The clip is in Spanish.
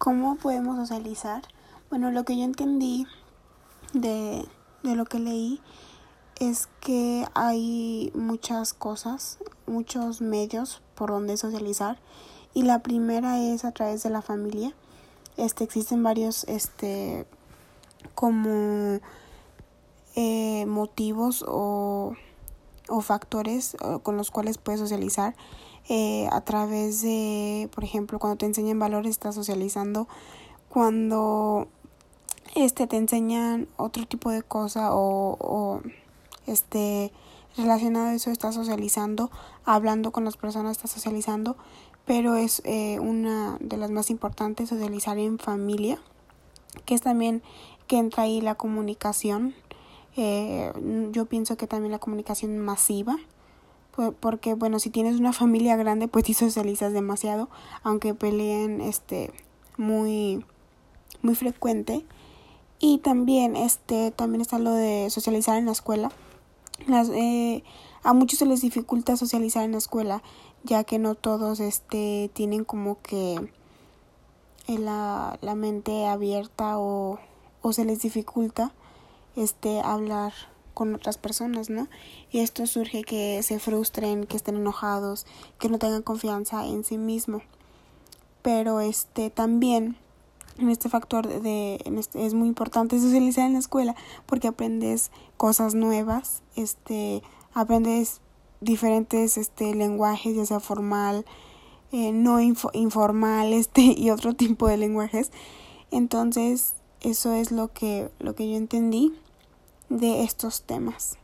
¿Cómo podemos socializar? Bueno, lo que yo entendí de, de lo que leí es que hay muchas cosas, muchos medios por donde socializar y la primera es a través de la familia. Este existen varios este como eh, motivos o, o factores con los cuales puedes socializar eh, a través de, por ejemplo, cuando te enseñan valores estás socializando, cuando este te enseñan otro tipo de cosa o, o este relacionado a eso estás socializando, hablando con las personas estás socializando, pero es eh, una de las más importantes socializar en familia, que es también que entra ahí la comunicación. Eh, yo pienso que también la comunicación masiva, porque bueno, si tienes una familia grande, pues sí socializas demasiado, aunque peleen este muy muy frecuente. Y también este también está lo de socializar en la escuela. Las, eh, a muchos se les dificulta socializar en la escuela, ya que no todos este tienen como que la, la mente abierta o, o se les dificulta este hablar con otras personas, ¿no? Y esto surge que se frustren, que estén enojados, que no tengan confianza en sí mismo. Pero este también en este factor de este, es muy importante socializar en la escuela porque aprendes cosas nuevas, este aprendes diferentes este lenguajes, ya sea formal, eh, no informal, este y otro tipo de lenguajes. Entonces, eso es lo que lo que yo entendí de estos temas.